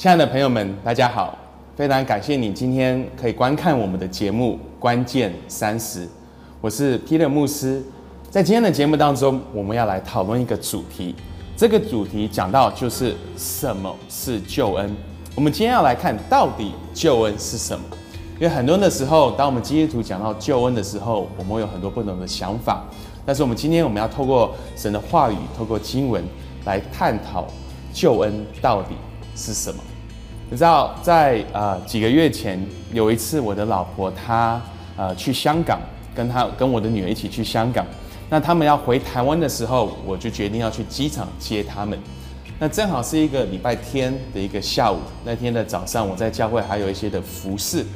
亲爱的朋友们，大家好！非常感谢你今天可以观看我们的节目《关键三十》，我是 Peter 牧师。在今天的节目当中，我们要来讨论一个主题，这个主题讲到就是什么是救恩。我们今天要来看到底救恩是什么，因为很多的时候，当我们基督徒讲到救恩的时候，我们会有很多不同的想法。但是我们今天我们要透过神的话语，透过经文来探讨救恩到底是什么。你知道，在呃几个月前有一次，我的老婆她呃去香港，跟她跟我的女儿一起去香港。那他们要回台湾的时候，我就决定要去机场接他们。那正好是一个礼拜天的一个下午，那天的早上我在教会还有一些的服饰，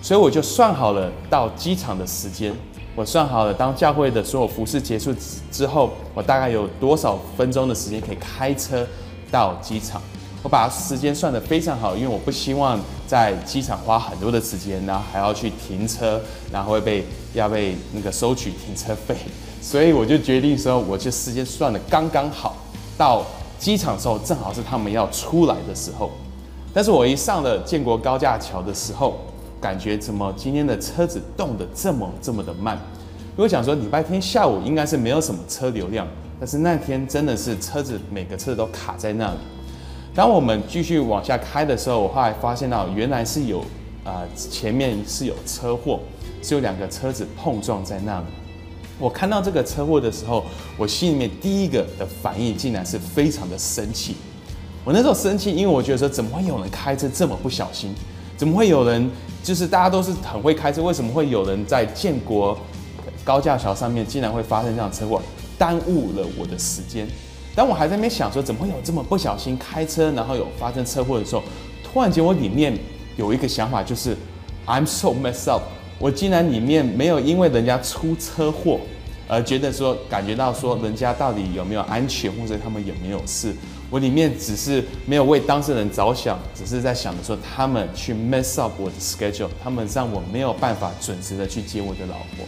所以我就算好了到机场的时间。我算好了，当教会的所有服饰结束之后，我大概有多少分钟的时间可以开车到机场。我把时间算得非常好，因为我不希望在机场花很多的时间，然后还要去停车，然后会被要被那个收取停车费，所以我就决定说，我就时间算得刚刚好，到机场的时候正好是他们要出来的时候。但是我一上了建国高架桥的时候，感觉怎么今天的车子动得这么这么的慢？我想说礼拜天下午应该是没有什么车流量，但是那天真的是车子每个车都卡在那里。当我们继续往下开的时候，我后来发现到原来是有，啊，前面是有车祸，是有两个车子碰撞在那里。我看到这个车祸的时候，我心里面第一个的反应竟然是非常的生气。我那时候生气，因为我觉得说，怎么会有人开车这么不小心？怎么会有人就是大家都是很会开车，为什么会有人在建国高架桥上面竟然会发生这样车祸，耽误了我的时间？当我还在那边想说怎么会有这么不小心开车，然后有发生车祸的时候，突然间我里面有一个想法，就是 I'm so messed up。我竟然里面没有因为人家出车祸而觉得说感觉到说人家到底有没有安全，或者他们有没有事。我里面只是没有为当事人着想，只是在想着说他们去 mess up 我的 schedule，他们让我没有办法准时的去接我的老婆。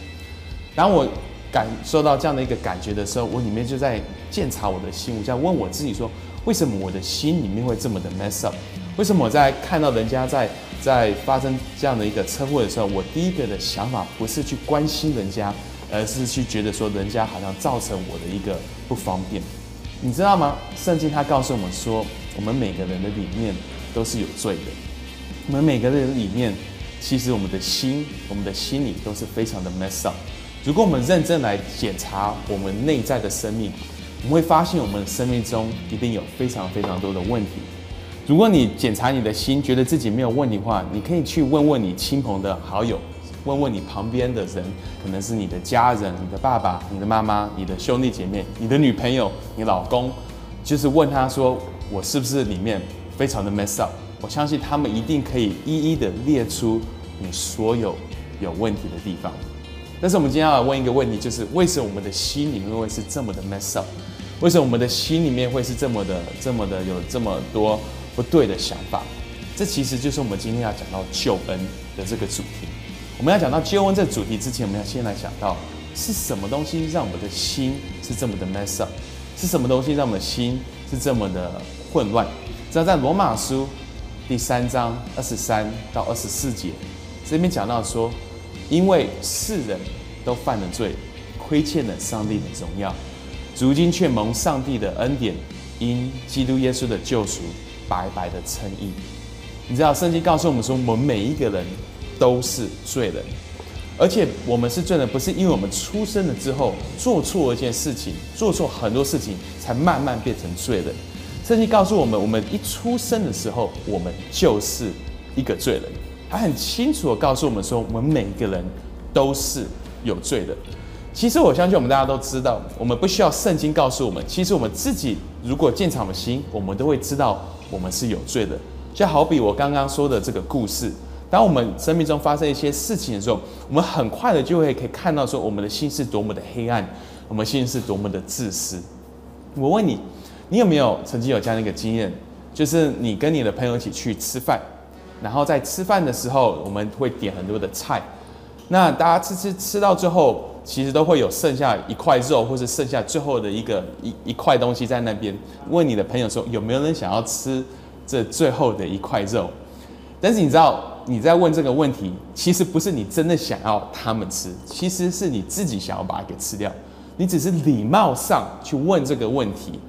当我感受到这样的一个感觉的时候，我里面就在检查我的心，我在问我自己说：为什么我的心里面会这么的 mess up？为什么我在看到人家在在发生这样的一个车祸的时候，我第一个的想法不是去关心人家，而是去觉得说人家好像造成我的一个不方便。你知道吗？圣经他告诉我们说，我们每个人的里面都是有罪的。我们每个人里面，其实我们的心，我们的心里都是非常的 mess up。如果我们认真来检查我们内在的生命，我们会发现我们生命中一定有非常非常多的问题。如果你检查你的心，觉得自己没有问题的话，你可以去问问你亲朋的好友，问问你旁边的人，可能是你的家人、你的爸爸、你的妈妈、你的兄弟姐妹、你的女朋友、你老公，就是问他说：“我是不是里面非常的 mess up？” 我相信他们一定可以一一的列出你所有有问题的地方。但是我们今天要问一个问题，就是为什么我们的心里面会是这么的 mess up？为什么我们的心里面会是这么的、这么的有这么多不对的想法？这其实就是我们今天要讲到救恩的这个主题。我们要讲到救恩这个主题之前，我们要先来讲到是什么东西让我们的心是这么的 mess up？是什么东西让我们的心是这么的混乱？知道在罗马书第三章二十三到二十四节这边讲到说。因为世人都犯了罪，亏欠了上帝的荣耀，如今却蒙上帝的恩典，因基督耶稣的救赎，白白的称义。你知道圣经告诉我们说，我们每一个人都是罪人，而且我们是罪人，不是因为我们出生了之后做错一件事情，做错很多事情，才慢慢变成罪人。圣经告诉我们，我们一出生的时候，我们就是一个罪人。他很清楚的告诉我们说，我们每一个人都是有罪的。其实我相信我们大家都知道，我们不需要圣经告诉我们。其实我们自己如果建厂的心，我们都会知道我们是有罪的。就好比我刚刚说的这个故事，当我们生命中发生一些事情的时候，我们很快的就会可以看到说，我们的心是多么的黑暗，我们心是多么的自私。我问你，你有没有曾经有这样的一个经验，就是你跟你的朋友一起去吃饭？然后在吃饭的时候，我们会点很多的菜，那大家吃吃吃到最后，其实都会有剩下一块肉，或是剩下最后的一个一一块东西在那边。问你的朋友说，有没有人想要吃这最后的一块肉。但是你知道，你在问这个问题，其实不是你真的想要他们吃，其实是你自己想要把它给吃掉。你只是礼貌上去问这个问题，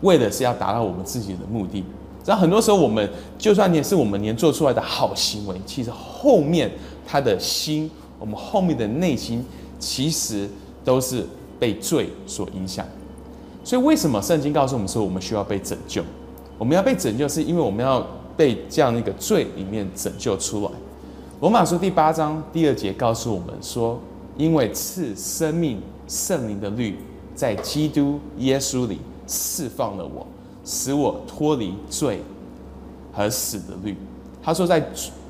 为的是要达到我们自己的目的。然后很多时候，我们就算你是我们连做出来的好行为，其实后面他的心，我们后面的内心，其实都是被罪所影响。所以为什么圣经告诉我们说，我们需要被拯救？我们要被拯救，是因为我们要。被这样一个罪里面拯救出来。罗马书第八章第二节告诉我们说：“因为赐生命圣灵的律在基督耶稣里释放了我，使我脱离罪和死的律。”他说，在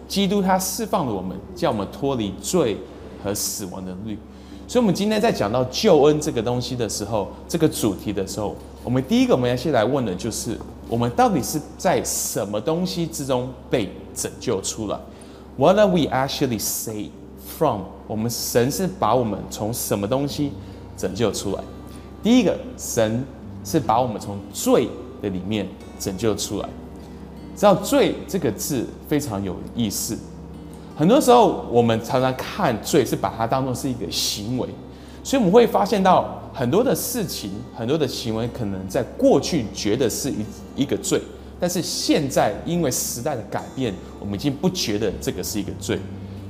基督他释放了我们，叫我们脱离罪和死亡的律。所以，我们今天在讲到救恩这个东西的时候，这个主题的时候，我们第一个我们要先来问的就是。我们到底是在什么东西之中被拯救出来？What are we actually saved from？我们神是把我们从什么东西拯救出来？第一个，神是把我们从罪的里面拯救出来。知道“罪”这个字非常有意思。很多时候，我们常常看罪是把它当做是一个行为，所以我们会发现到。很多的事情，很多的行为，可能在过去觉得是一一个罪，但是现在因为时代的改变，我们已经不觉得这个是一个罪。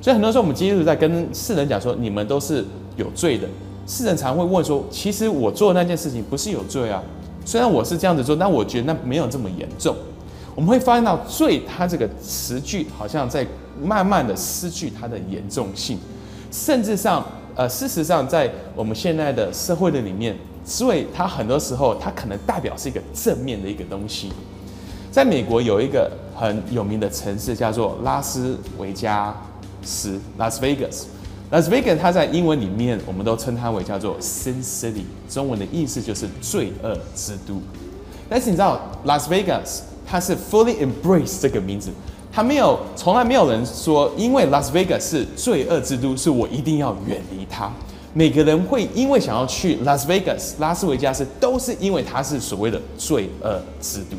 所以很多时候，我们基督徒在跟世人讲说，你们都是有罪的。世人常会问说，其实我做的那件事情不是有罪啊？虽然我是这样子做，但我觉得那没有这么严重。我们会发现到罪，它这个词句好像在慢慢的失去它的严重性，甚至上。呃，事实上，在我们现在的社会的里面，罪它很多时候它可能代表是一个正面的一个东西。在美国有一个很有名的城市叫做拉斯维加斯 （Las Vegas）。Las Vegas 它在英文里面我们都称它为叫做 Sin City，中文的意思就是罪恶之都。但是你知道 Las Vegas 它是 fully embrace 这个名字。它没有，从来没有人说，因为 Las Vegas 是罪恶之都，是我一定要远离它。每个人会因为想要去 Las Vegas，，拉斯维加斯都是因为它是所谓的罪恶之都。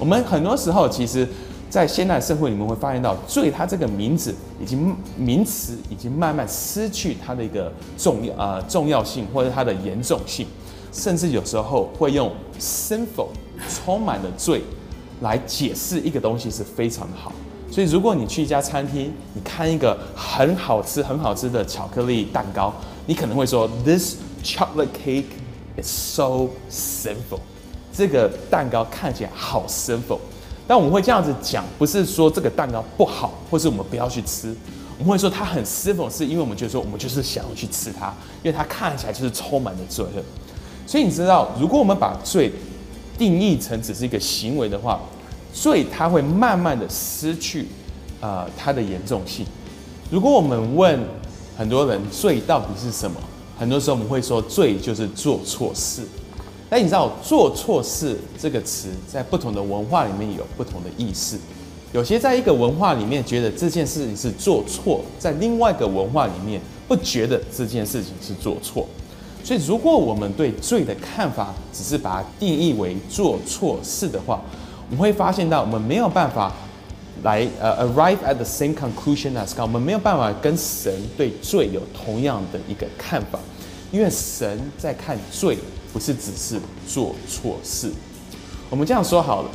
我们很多时候，其实，在现代社会你们会发现到，罪它这个名字已经名词已经慢慢失去它的一个重要呃重要性或者它的严重性，甚至有时候会用 sinful 充满了罪。来解释一个东西是非常的好，所以如果你去一家餐厅，你看一个很好吃、很好吃的巧克力蛋糕，你可能会说：“This chocolate cake is so sinful。”这个蛋糕看起来好 sinful。但我们会这样子讲，不是说这个蛋糕不好，或是我们不要去吃。我们会说它很 sinful，是因为我们觉得说我们就是想要去吃它，因为它看起来就是充满了罪恶。所以你知道，如果我们把罪定义成只是一个行为的话，罪它会慢慢的失去，呃，它的严重性。如果我们问很多人罪到底是什么，很多时候我们会说罪就是做错事。但你知道做错事这个词在不同的文化里面有不同的意思。有些在一个文化里面觉得这件事情是做错，在另外一个文化里面不觉得这件事情是做错。所以，如果我们对罪的看法只是把它定义为做错事的话，我们会发现到我们没有办法来呃 arrive at the same conclusion as God。我们没有办法跟神对罪有同样的一个看法，因为神在看罪不是只是做错事。我们这样说好了，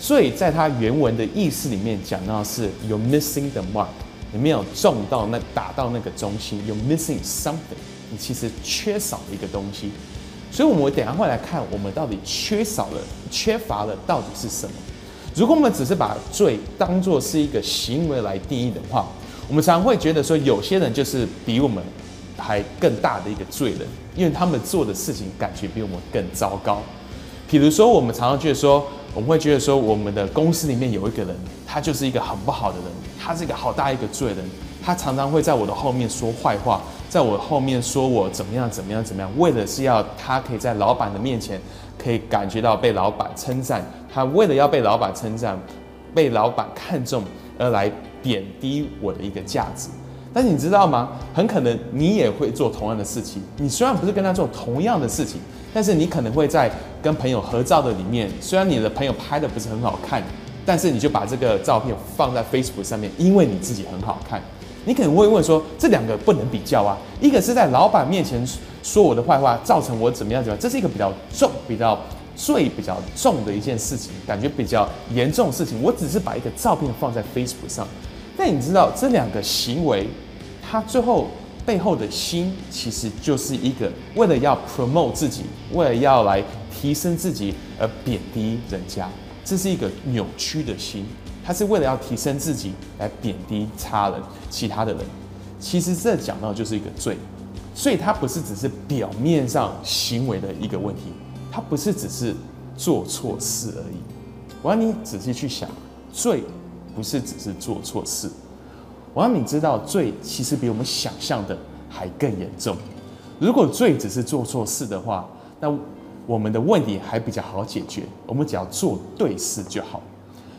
罪在它原文的意思里面讲到是 you're missing the mark，你没有中到那打到那个中心，you're missing something。你其实缺少了一个东西，所以我们等下会来看，我们到底缺少了、缺乏了到底是什么。如果我们只是把罪当做是一个行为来定义的话，我们常会觉得说，有些人就是比我们还更大的一个罪人，因为他们做的事情感觉比我们更糟糕。比如说，我们常常觉得说，我们会觉得说，我们的公司里面有一个人，他就是一个很不好的人，他是一个好大一个罪人，他常常会在我的后面说坏话。在我后面说我怎么样怎么样怎么样，为的是要他可以在老板的面前可以感觉到被老板称赞。他为了要被老板称赞，被老板看中而来贬低我的一个价值。但是你知道吗？很可能你也会做同样的事情。你虽然不是跟他做同样的事情，但是你可能会在跟朋友合照的里面，虽然你的朋友拍的不是很好看，但是你就把这个照片放在 Facebook 上面，因为你自己很好看。你可能会问说，这两个不能比较啊，一个是在老板面前说我的坏话，造成我怎么样怎么样，这是一个比较重、比较罪比较重的一件事情，感觉比较严重的事情。我只是把一个照片放在 Facebook 上，但你知道这两个行为，它最后背后的心其实就是一个为了要 promote 自己，为了要来提升自己而贬低人家，这是一个扭曲的心。他是为了要提升自己来贬低他人、其他的人，其实这讲到就是一个罪，所以它不是只是表面上行为的一个问题，它不是只是做错事而已。我要你仔细去想，罪不是只是做错事，我要你知道，罪其实比我们想象的还更严重。如果罪只是做错事的话，那我们的问题还比较好解决，我们只要做对事就好。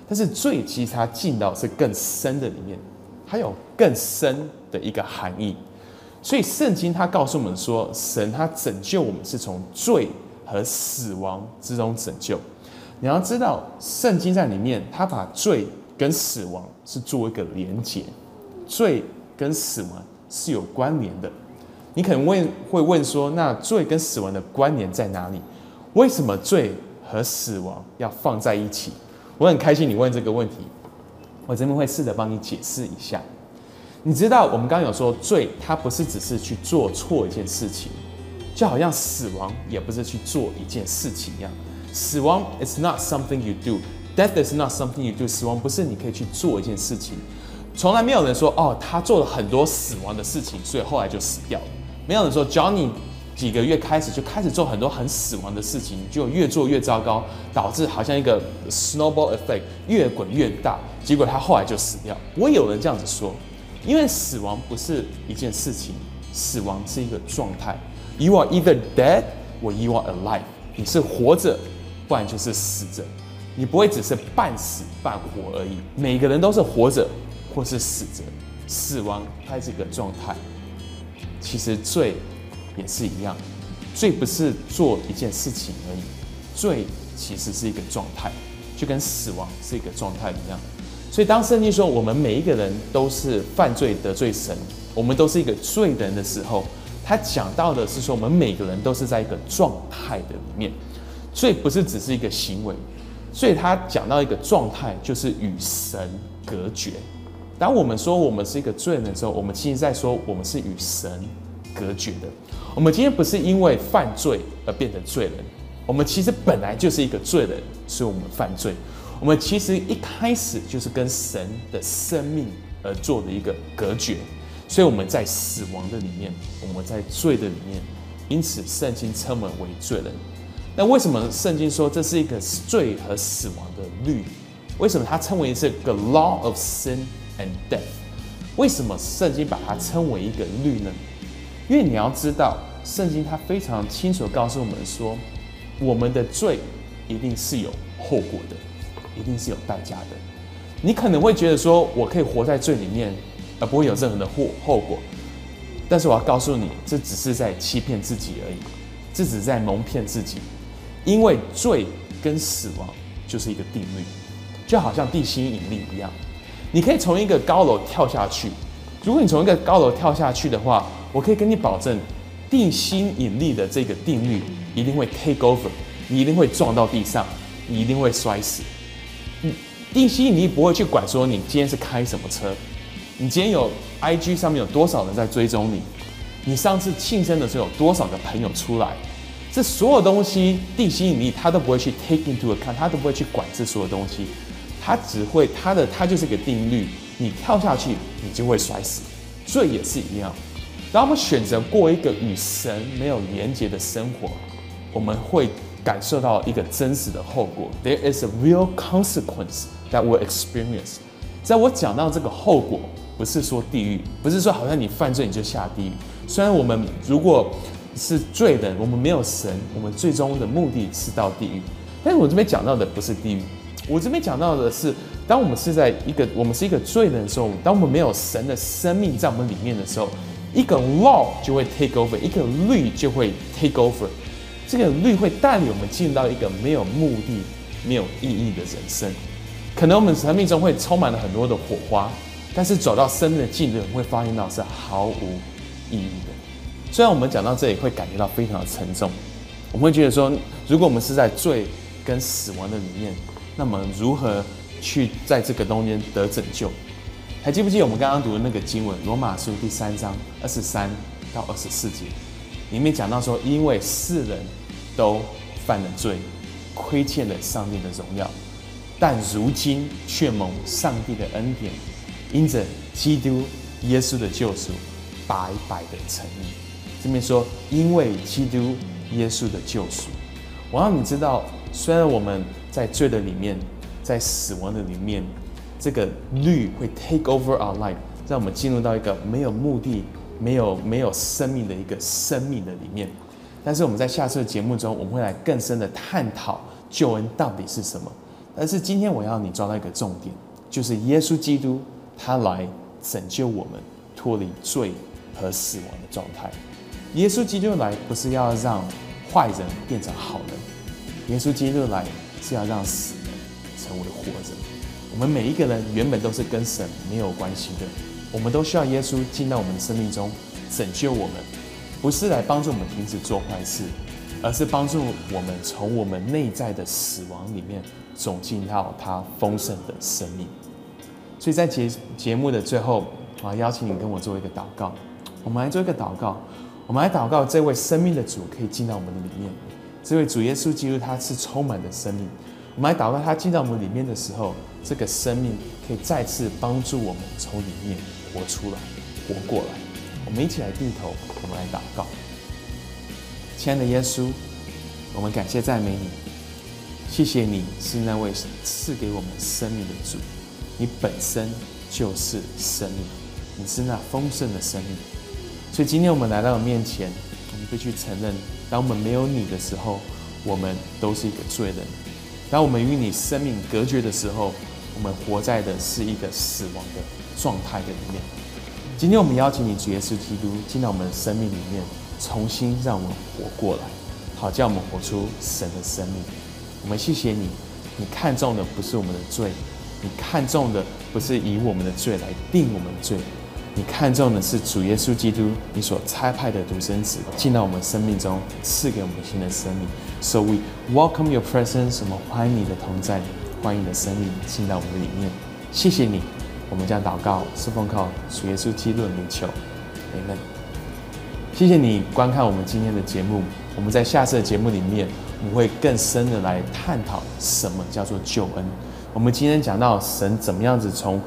但是罪其实它进到是更深的里面，它有更深的一个含义。所以圣经它告诉我们说，神他拯救我们是从罪和死亡之中拯救。你要知道，圣经在里面，他把罪跟死亡是做一个连结，罪跟死亡是有关联的。你可能问会问说，那罪跟死亡的关联在哪里？为什么罪和死亡要放在一起？我很开心你问这个问题，我这边会试着帮你解释一下。你知道我们刚刚有说罪，它不是只是去做错一件事情，就好像死亡也不是去做一件事情一样。死亡 is not something you do Death is not something you do。死亡不是你可以去做一件事情，从来没有人说哦，他做了很多死亡的事情，所以后来就死掉了。没有人说 Johnny。几个月开始就开始做很多很死亡的事情，就越做越糟糕，导致好像一个 snowball effect 越滚越大，结果他后来就死掉。我有人这样子说，因为死亡不是一件事情，死亡是一个状态。You are either dead or you are alive，你是活着，不然就是死着，你不会只是半死半活而已。每个人都是活着或是死着，死亡它是一个状态。其实罪。也是一样，罪不是做一件事情而已，罪其实是一个状态，就跟死亡是一个状态一样。所以当圣经说我们每一个人都是犯罪得罪神，我们都是一个罪人的时候，他讲到的是说我们每个人都是在一个状态的里面，罪不是只是一个行为，所以他讲到一个状态就是与神隔绝。当我们说我们是一个罪人的时候，我们其实在说我们是与神隔绝的。我们今天不是因为犯罪而变成罪人，我们其实本来就是一个罪人，所以我们犯罪。我们其实一开始就是跟神的生命而做的一个隔绝，所以我们在死亡的里面，我们在罪的里面，因此圣经称我们为罪人。那为什么圣经说这是一个罪和死亡的律？为什么它称为是个 law of sin and death？为什么圣经把它称为一个律呢？因为你要知道，圣经它非常清楚告诉我们说，我们的罪一定是有后果的，一定是有代价的。你可能会觉得说，我可以活在罪里面，而不会有任何的后后果。但是我要告诉你，这只是在欺骗自己而已，这只是在蒙骗自己。因为罪跟死亡就是一个定律，就好像地心引力一样，你可以从一个高楼跳下去。如果你从一个高楼跳下去的话，我可以跟你保证，地心引力的这个定律一定会 take over，你一定会撞到地上，你一定会摔死。嗯，地心引力不会去管说你今天是开什么车，你今天有 IG 上面有多少人在追踪你，你上次庆生的时候有多少个朋友出来，这所有东西地心引力它都不会去 take into account，它都不会去管这所有东西，它只会它的它就是个定律，你跳下去你就会摔死，罪也是一样。当我们选择过一个与神没有连接的生活，我们会感受到一个真实的后果。There is a real consequence that we experience。在我讲到这个后果，不是说地狱，不是说好像你犯罪你就下地狱。虽然我们如果是罪人，我们没有神，我们最终的目的是到地狱。但是我这边讲到的不是地狱，我这边讲到的是，当我们是在一个我们是一个罪人的时候，当我们没有神的生命在我们里面的时候。一个 law 就会 take over，一个律就会 take over，这个律会带领我们进入到一个没有目的、没有意义的人生。可能我们生命中会充满了很多的火花，但是走到生命的尽头，会发现到是毫无意义的。虽然我们讲到这里会感觉到非常的沉重，我们会觉得说，如果我们是在罪跟死亡的里面，那么如何去在这个中间得拯救？还记不记得我们刚刚读的那个经文《罗马书》第三章二十三到二十四节，里面讲到说，因为世人都犯了罪，亏欠了上帝的荣耀。但如今却蒙上帝的恩典，因着基督耶稣的救赎，白白的成义。这边说，因为基督耶稣的救赎，我让你知道，虽然我们在罪的里面，在死亡的里面，这个律会 take over our life，让我们进入到一个没有目的、没有没有生命的一个生命的里面。但是我们在下次的节目中，我们会来更深的探讨救恩到底是什么。但是今天我要你抓到一个重点，就是耶稣基督他来拯救我们，脱离罪和死亡的状态。耶稣基督来不是要让坏人变成好人，耶稣基督来是要让死人成为活着。我们每一个人原本都是跟神没有关系的，我们都需要耶稣进到我们的生命中拯救我们，不是来帮助我们停止做坏事。而是帮助我们从我们内在的死亡里面走进到他丰盛的生命。所以在节节目的最后，我邀请你跟我做一个祷告。我们来做一个祷告，我们来祷告这位生命的主可以进到我们的里面。这位主耶稣基督他是充满的生命。我们来祷告他进到我们里面的时候，这个生命可以再次帮助我们从里面活出来、活过来。我们一起来低头，我们来祷告。亲爱的耶稣，我们感谢赞美你，谢谢你是那位赐给我们生命的主，你本身就是生命，你是那丰盛的生命。所以今天我们来到你面前，我们必须承认，当我们没有你的时候，我们都是一个罪人；当我们与你生命隔绝的时候，我们活在的是一个死亡的状态的里面。今天我们邀请你，主耶稣基督进到我们的生命里面。重新让我们活过来，好叫我们活出神的生命。我们谢谢你，你看中的不是我们的罪，你看中的不是以我们的罪来定我们的罪，你看中的是主耶稣基督，你所差派的独生子进到我们生命中，赐给我们新的生命。So we welcome your presence，我们欢迎你的同在，欢迎你的生命进到我们的里面。谢谢你，我们将祷告是奉靠主耶稣基督的名求，Amen。谢谢你观看我们今天的节目。我们在下次的节目里面，我们会更深的来探讨什么叫做救恩。我们今天讲到神怎么样子从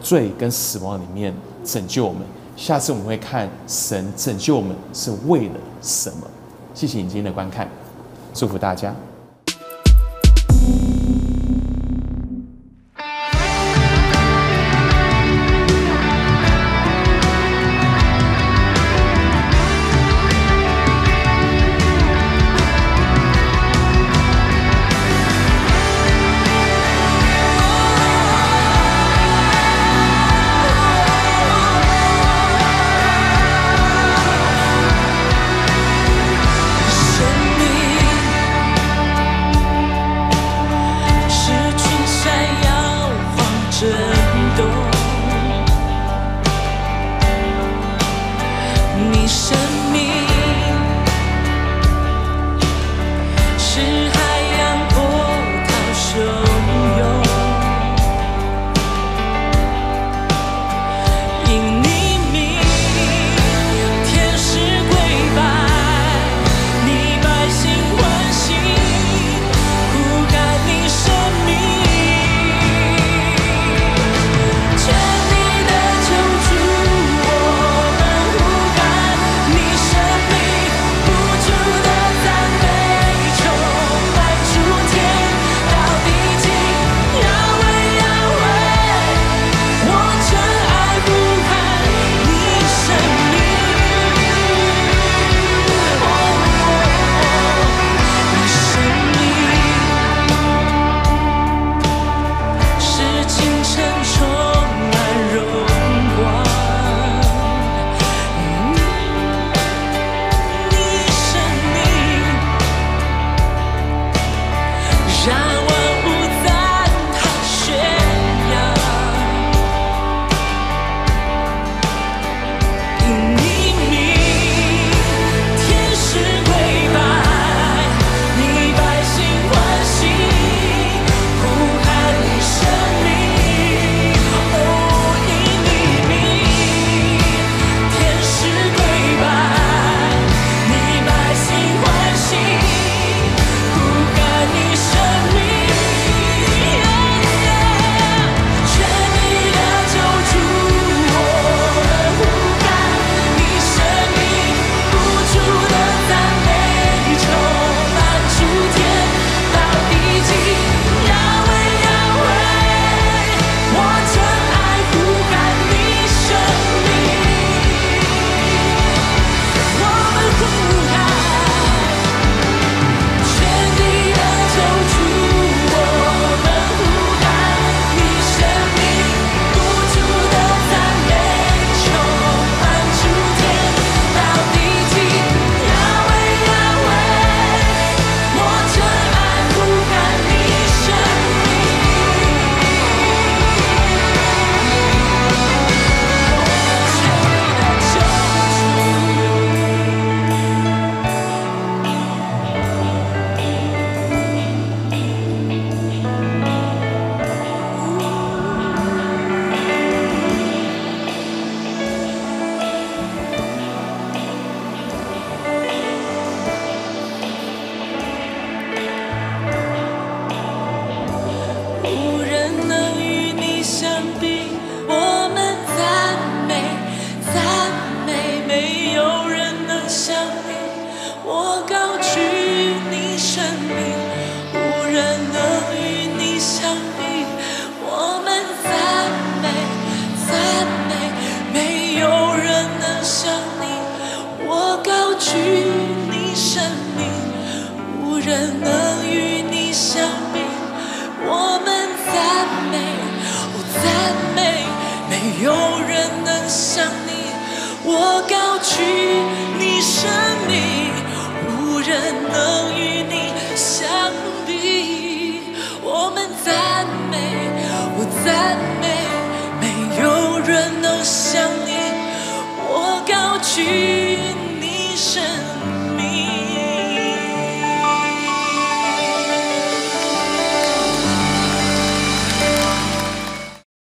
罪跟死亡里面拯救我们。下次我们会看神拯救我们是为了什么。谢谢你今天的观看，祝福大家。去，你生命无人能与你相比。我们赞美，我赞美，没有人能像你，我高举。